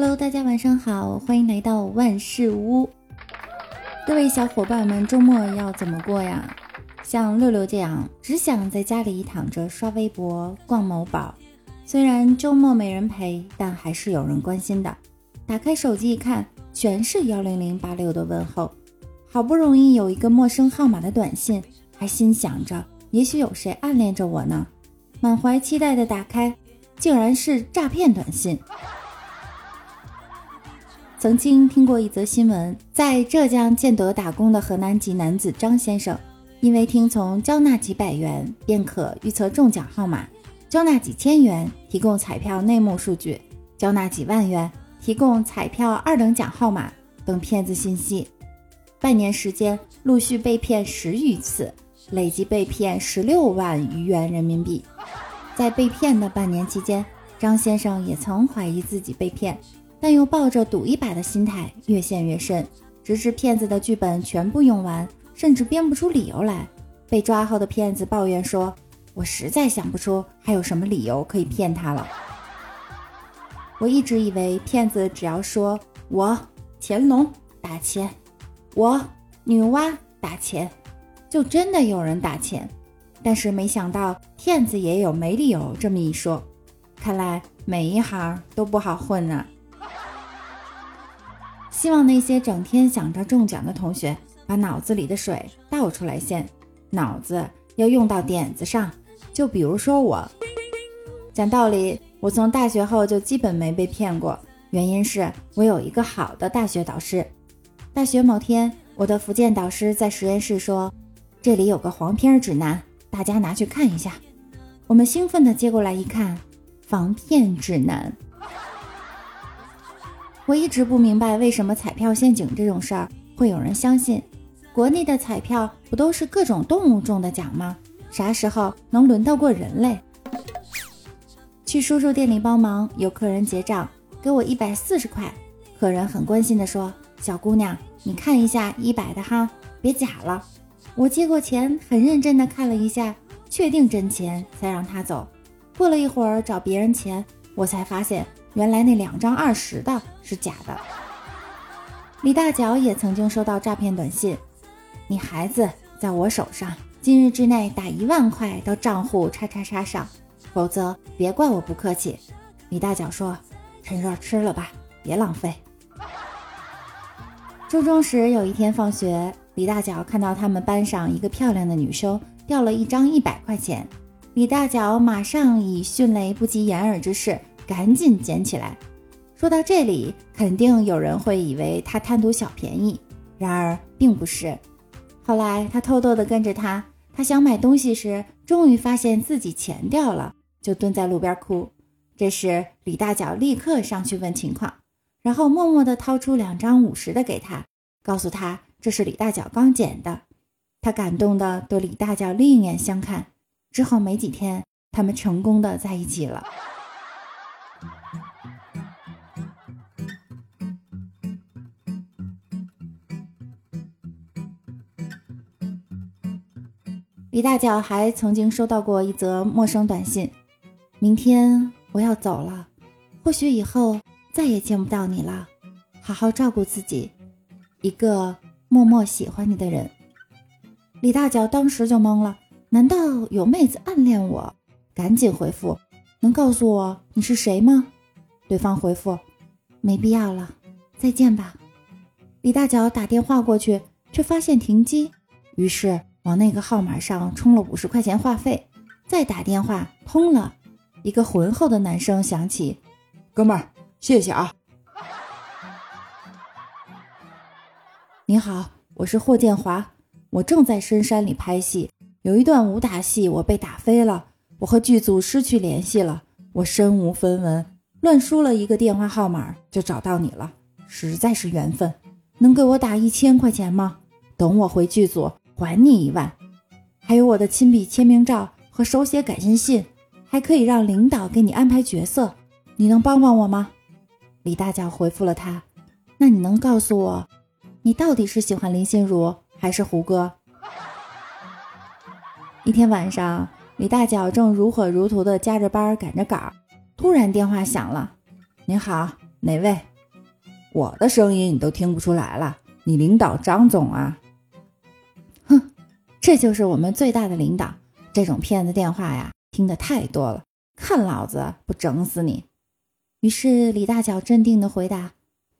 Hello，大家晚上好，欢迎来到万事屋。各位小伙伴们，周末要怎么过呀？像六六这样，只想在家里躺着刷微博、逛某宝。虽然周末没人陪，但还是有人关心的。打开手机一看，全是幺零零八六的问候。好不容易有一个陌生号码的短信，还心想着也许有谁暗恋着我呢。满怀期待的打开，竟然是诈骗短信。曾经听过一则新闻，在浙江建德打工的河南籍男子张先生，因为听从交纳几百元便可预测中奖号码，交纳几千元提供彩票内幕数据，交纳几万元提供彩票二等奖号码等骗子信息，半年时间陆续被骗十余次，累计被骗十六万余元人民币。在被骗的半年期间，张先生也曾怀疑自己被骗。但又抱着赌一把的心态，越陷越深，直至骗子的剧本全部用完，甚至编不出理由来。被抓后的骗子抱怨说：“我实在想不出还有什么理由可以骗他了。”我一直以为骗子只要说“我乾隆打钱，我女娲打钱”，就真的有人打钱。但是没想到骗子也有没理由这么一说。看来每一行都不好混啊。希望那些整天想着中奖的同学，把脑子里的水倒出来先，脑子要用到点子上。就比如说我，讲道理，我从大学后就基本没被骗过，原因是我有一个好的大学导师。大学某天，我的福建导师在实验室说：“这里有个黄片指南，大家拿去看一下。”我们兴奋地接过来一看，防骗指南。我一直不明白为什么彩票陷阱这种事儿会有人相信。国内的彩票不都是各种动物中的奖吗？啥时候能轮到过人类？去叔叔店里帮忙，有客人结账，给我一百四十块。客人很关心地说：“小姑娘，你看一下一百的哈，别假了。”我接过钱，很认真地看了一下，确定真钱才让他走。过了一会儿找别人钱，我才发现。原来那两张二十的是假的。李大脚也曾经收到诈骗短信：“你孩子在我手上，今日之内打一万块到账户叉叉叉上，否则别怪我不客气。”李大脚说：“趁热吃了吧，别浪费。”初中时有一天放学，李大脚看到他们班上一个漂亮的女生掉了一张一百块钱，李大脚马上以迅雷不及掩耳之势。赶紧捡起来。说到这里，肯定有人会以为他贪图小便宜，然而并不是。后来他偷偷的跟着他，他想买东西时，终于发现自己钱掉了，就蹲在路边哭。这时李大脚立刻上去问情况，然后默默的掏出两张五十的给他，告诉他这是李大脚刚捡的。他感动的对李大脚另眼相看。之后没几天，他们成功的在一起了。李大脚还曾经收到过一则陌生短信：“明天我要走了，或许以后再也见不到你了，好好照顾自己。”一个默默喜欢你的人。李大脚当时就懵了，难道有妹子暗恋我？赶紧回复：“能告诉我你是谁吗？”对方回复：“没必要了，再见吧。”李大脚打电话过去，却发现停机，于是。往那个号码上充了五十块钱话费，再打电话通了，一个浑厚的男声响起：“哥们儿，谢谢啊。”你好，我是霍建华，我正在深山里拍戏，有一段武打戏我被打飞了，我和剧组失去联系了，我身无分文，乱输了一个电话号码就找到你了，实在是缘分，能给我打一千块钱吗？等我回剧组。还你一万，还有我的亲笔签名照和手写感谢信，还可以让领导给你安排角色，你能帮帮我吗？李大脚回复了他，那你能告诉我，你到底是喜欢林心如还是胡歌？一天晚上，李大脚正如火如荼地加着班赶着稿，突然电话响了，您好，哪位？我的声音你都听不出来了？你领导张总啊？这就是我们最大的领导。这种骗子电话呀，听得太多了，看老子不整死你！于是李大脚镇定地回答：“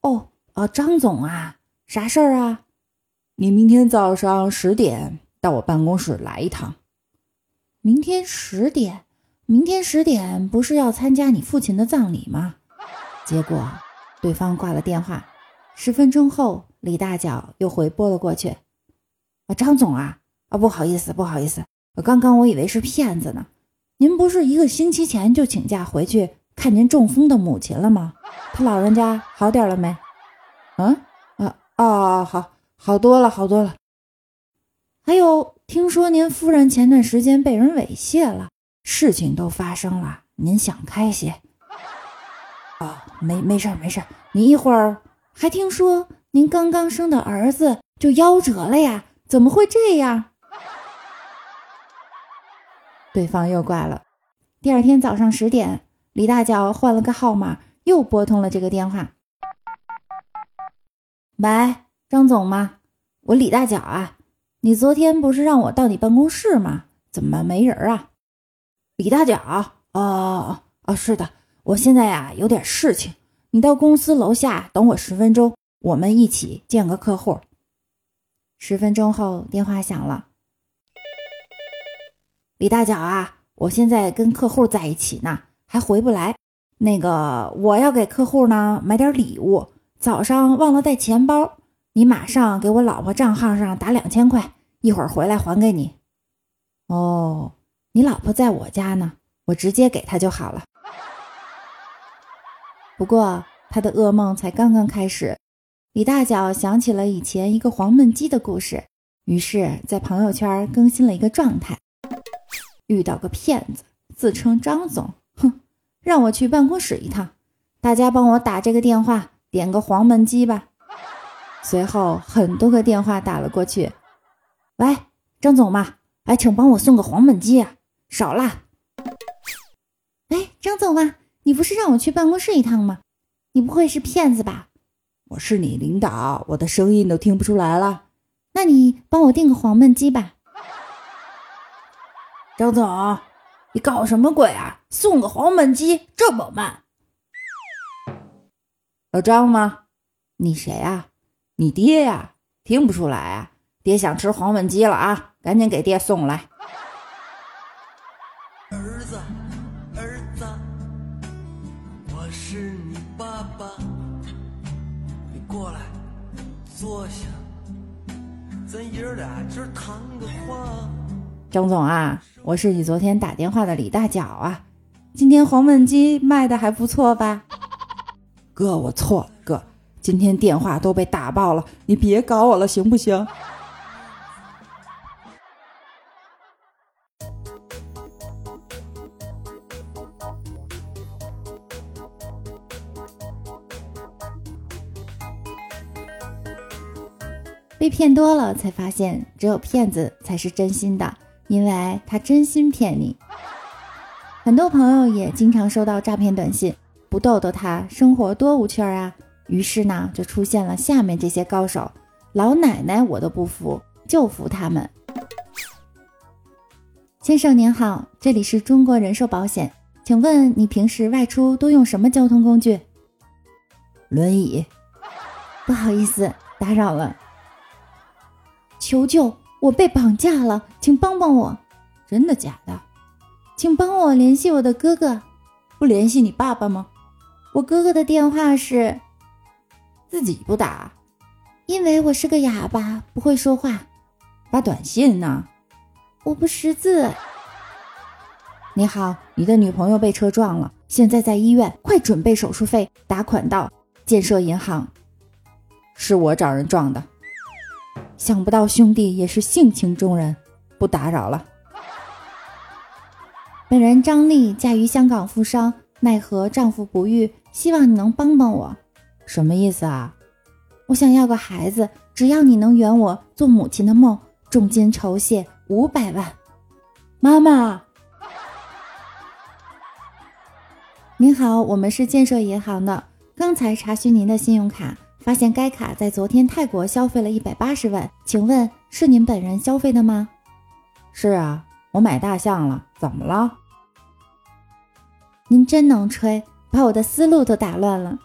哦哦，张总啊，啥事儿啊？你明天早上十点到我办公室来一趟。明天十点？明天十点不是要参加你父亲的葬礼吗？”结果对方挂了电话。十分钟后，李大脚又回拨了过去：“啊，张总啊，啊，不好意思，不好意思，刚刚我以为是骗子呢。您不是一个星期前就请假回去？”看您中风的母亲了吗？他老人家好点了没？嗯啊啊，好好多了，好多了。还有，听说您夫人前段时间被人猥亵了，事情都发生了，您想开些。啊，没没事没事。你一会儿还听说您刚刚生的儿子就夭折了呀？怎么会这样？对方又挂了。第二天早上十点。李大脚换了个号码，又拨通了这个电话。喂，张总吗？我李大脚啊，你昨天不是让我到你办公室吗？怎么没人啊？李大脚，哦哦，是的，我现在呀有点事情，你到公司楼下等我十分钟，我们一起见个客户。十分钟后，电话响了。李大脚啊，我现在跟客户在一起呢。还回不来，那个我要给客户呢买点礼物，早上忘了带钱包，你马上给我老婆账号上打两千块，一会儿回来还给你。哦，你老婆在我家呢，我直接给她就好了。不过他的噩梦才刚刚开始，李大脚想起了以前一个黄焖鸡的故事，于是，在朋友圈更新了一个状态：遇到个骗子，自称张总。哼让我去办公室一趟，大家帮我打这个电话，点个黄焖鸡吧。随后很多个电话打了过去，喂，张总吗？哎，请帮我送个黄焖鸡啊，少辣。哎，张总吗？你不是让我去办公室一趟吗？你不会是骗子吧？我是你领导，我的声音都听不出来了。那你帮我订个黄焖鸡吧，张总。你搞什么鬼啊！送个黄焖鸡这么慢？老张吗？你谁啊？你爹呀？听不出来啊？爹想吃黄焖鸡了啊！赶紧给爹送来。儿子，儿子，我是你爸爸，你过来坐下，咱爷俩今儿谈个话。张总啊，我是你昨天打电话的李大脚啊，今天黄焖鸡卖的还不错吧？哥，我错了，哥，今天电话都被打爆了，你别搞我了，行不行？被骗多了，才发现只有骗子才是真心的。因为他真心骗你，很多朋友也经常收到诈骗短信，不逗逗他，生活多无趣啊！于是呢，就出现了下面这些高手，老奶奶我都不服，就服他们。先生您好，这里是中国人寿保险，请问你平时外出都用什么交通工具？轮椅。不好意思，打扰了。求救。我被绑架了，请帮帮我！真的假的？请帮我联系我的哥哥。不联系你爸爸吗？我哥哥的电话是自己不打，因为我是个哑巴，不会说话。发短信呢？我不识字。你好，你的女朋友被车撞了，现在在医院，快准备手术费，打款到建设银行。是我找人撞的。想不到兄弟也是性情中人，不打扰了。本人张丽嫁于香港富商，奈何丈夫不育，希望你能帮帮我。什么意思啊？我想要个孩子，只要你能圆我做母亲的梦，重金酬谢五百万。妈妈，您好，我们是建设银行的，刚才查询您的信用卡，发现该卡在昨天泰国消费了一百八十万，请问是您本人消费的吗？是啊，我买大象了，怎么了？您真能吹，把我的思路都打乱了。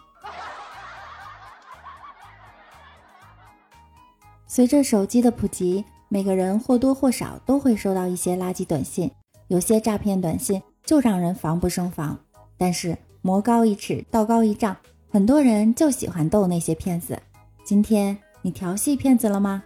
随着手机的普及，每个人或多或少都会收到一些垃圾短信，有些诈骗短信就让人防不胜防。但是魔高一尺，道高一丈，很多人就喜欢逗那些骗子。今天你调戏骗子了吗？